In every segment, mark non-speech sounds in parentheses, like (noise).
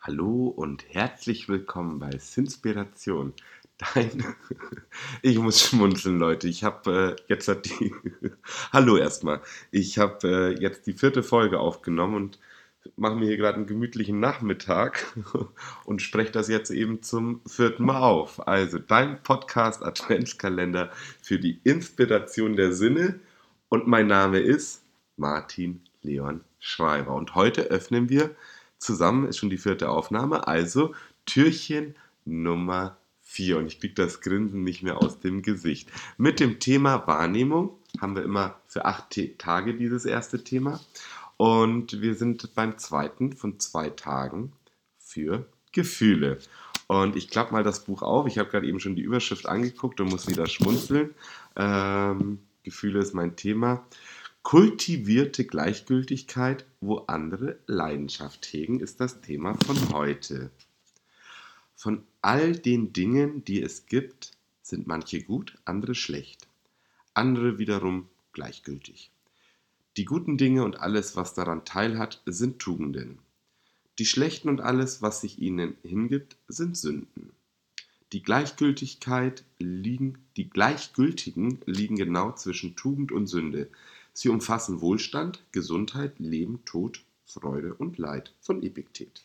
Hallo und herzlich willkommen bei Sinspiration. Dein (laughs) ich muss schmunzeln, Leute. Ich habe äh, jetzt hat die (laughs) Hallo erstmal. Ich habe äh, jetzt die vierte Folge aufgenommen und mache mir hier gerade einen gemütlichen Nachmittag (laughs) und spreche das jetzt eben zum vierten Mal auf. Also dein Podcast Adventskalender für die Inspiration der Sinne und mein Name ist Martin Leon Schreiber und heute öffnen wir zusammen, ist schon die vierte Aufnahme, also Türchen Nummer 4 und ich kriege das Grinsen nicht mehr aus dem Gesicht. Mit dem Thema Wahrnehmung haben wir immer für acht Tage dieses erste Thema und wir sind beim zweiten von zwei Tagen für Gefühle. Und ich klappe mal das Buch auf. Ich habe gerade eben schon die Überschrift angeguckt und muss wieder schmunzeln. Ähm, Gefühle ist mein Thema. Kultivierte Gleichgültigkeit, wo andere Leidenschaft hegen, ist das Thema von heute. Von all den Dingen, die es gibt, sind manche gut, andere schlecht, andere wiederum gleichgültig. Die guten Dinge und alles, was daran teilhat, sind Tugenden. Die schlechten und alles, was sich ihnen hingibt, sind Sünden. Die Gleichgültigkeit liegen, die Gleichgültigen liegen genau zwischen Tugend und Sünde. Sie umfassen Wohlstand, Gesundheit, Leben, Tod, Freude und Leid von Epiktet.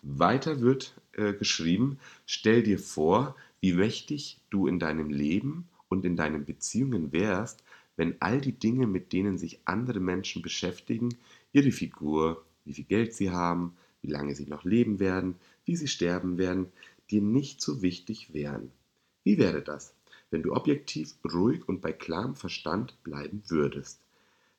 Weiter wird äh, geschrieben, stell dir vor, wie mächtig du in deinem Leben und in deinen Beziehungen wärst, wenn all die Dinge, mit denen sich andere Menschen beschäftigen, ihre Figur, wie viel Geld sie haben, wie lange sie noch leben werden, wie sie sterben werden, dir nicht so wichtig wären. Wie wäre das, wenn du objektiv, ruhig und bei klarem Verstand bleiben würdest?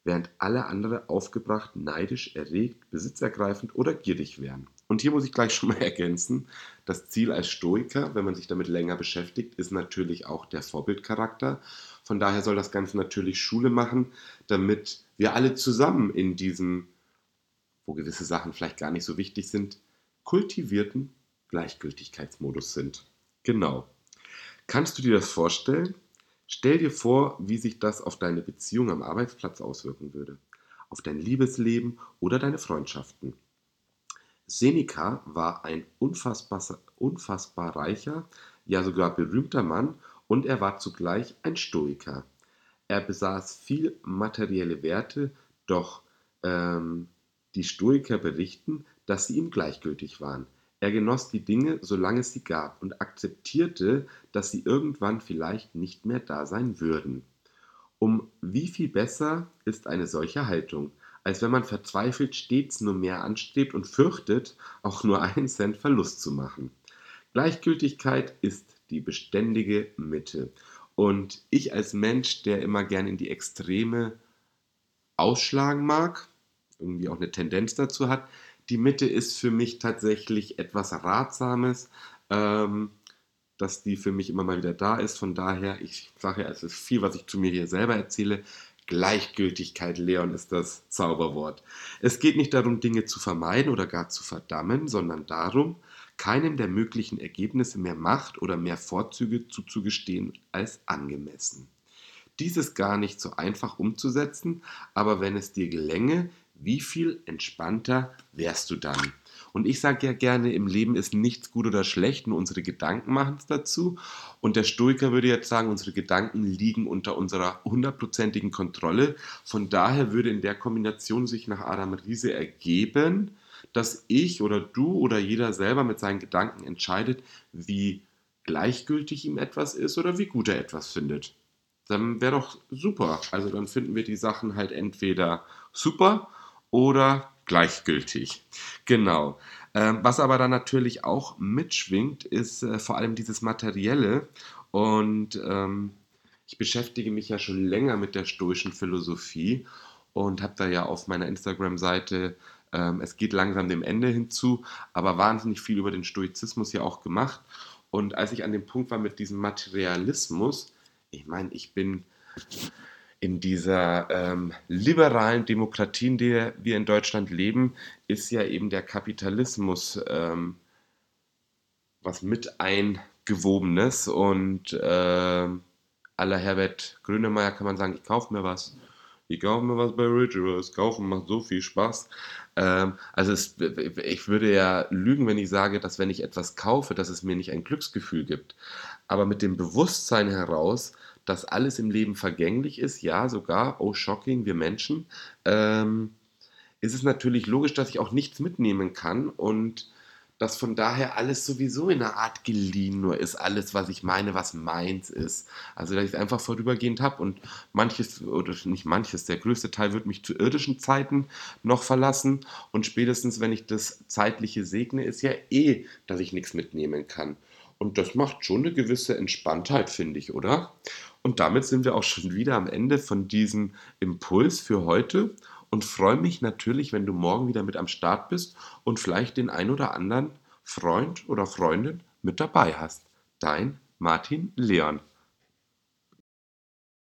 Während alle andere aufgebracht, neidisch, erregt, besitzergreifend oder gierig wären. Und hier muss ich gleich (laughs) schon mal ergänzen, das Ziel als Stoiker, wenn man sich damit länger beschäftigt, ist natürlich auch der Vorbildcharakter. Von daher soll das Ganze natürlich Schule machen, damit wir alle zusammen in diesem, wo gewisse Sachen vielleicht gar nicht so wichtig sind, kultivierten Gleichgültigkeitsmodus sind. Genau. Kannst du dir das vorstellen? Stell dir vor, wie sich das auf deine Beziehung am Arbeitsplatz auswirken würde, auf dein Liebesleben oder deine Freundschaften. Seneca war ein unfassbar, unfassbar reicher, ja sogar berühmter Mann und er war zugleich ein Stoiker. Er besaß viel materielle Werte, doch ähm, die Stoiker berichten, dass sie ihm gleichgültig waren. Er genoss die Dinge, solange es sie gab, und akzeptierte, dass sie irgendwann vielleicht nicht mehr da sein würden. Um wie viel besser ist eine solche Haltung, als wenn man verzweifelt stets nur mehr anstrebt und fürchtet, auch nur einen Cent Verlust zu machen. Gleichgültigkeit ist die beständige Mitte. Und ich als Mensch, der immer gern in die Extreme ausschlagen mag, irgendwie auch eine Tendenz dazu hat, die Mitte ist für mich tatsächlich etwas Ratsames, ähm, dass die für mich immer mal wieder da ist. Von daher, ich sage ja, es ist viel, was ich zu mir hier selber erzähle. Gleichgültigkeit, Leon, ist das Zauberwort. Es geht nicht darum, Dinge zu vermeiden oder gar zu verdammen, sondern darum, keinem der möglichen Ergebnisse mehr Macht oder mehr Vorzüge zuzugestehen als angemessen. Dies ist gar nicht so einfach umzusetzen, aber wenn es dir gelänge, wie viel entspannter wärst du dann? Und ich sage ja gerne, im Leben ist nichts gut oder schlecht, nur unsere Gedanken machen es dazu. Und der Stoiker würde jetzt sagen, unsere Gedanken liegen unter unserer hundertprozentigen Kontrolle. Von daher würde in der Kombination sich nach Adam Riese ergeben, dass ich oder du oder jeder selber mit seinen Gedanken entscheidet, wie gleichgültig ihm etwas ist oder wie gut er etwas findet. Dann wäre doch super. Also dann finden wir die Sachen halt entweder super oder gleichgültig. Genau. Ähm, was aber dann natürlich auch mitschwingt, ist äh, vor allem dieses Materielle. Und ähm, ich beschäftige mich ja schon länger mit der stoischen Philosophie und habe da ja auf meiner Instagram-Seite, ähm, es geht langsam dem Ende hinzu, aber wahnsinnig viel über den Stoizismus ja auch gemacht. Und als ich an dem Punkt war mit diesem Materialismus, ich meine, ich bin in dieser ähm, liberalen Demokratie, in der wir in Deutschland leben, ist ja eben der Kapitalismus ähm, was mit eingewobenes und äh, aller Herbert Grönemeyer kann man sagen, ich kaufe mir was, Ich kaufe mir was bei Rituals. Kaufen macht so viel Spaß. Ähm, also es, ich würde ja lügen, wenn ich sage, dass wenn ich etwas kaufe, dass es mir nicht ein Glücksgefühl gibt. Aber mit dem Bewusstsein heraus, dass alles im Leben vergänglich ist, ja, sogar, oh shocking, wir Menschen, ähm, ist es natürlich logisch, dass ich auch nichts mitnehmen kann und dass von daher alles sowieso in einer Art geliehen nur ist, alles, was ich meine, was meins ist. Also, dass ich es einfach vorübergehend habe und manches, oder nicht manches, der größte Teil wird mich zu irdischen Zeiten noch verlassen und spätestens, wenn ich das Zeitliche segne, ist ja eh, dass ich nichts mitnehmen kann. Und das macht schon eine gewisse Entspanntheit, finde ich, oder? Und damit sind wir auch schon wieder am Ende von diesem Impuls für heute und freue mich natürlich, wenn du morgen wieder mit am Start bist und vielleicht den ein oder anderen Freund oder Freundin mit dabei hast. Dein Martin Leon.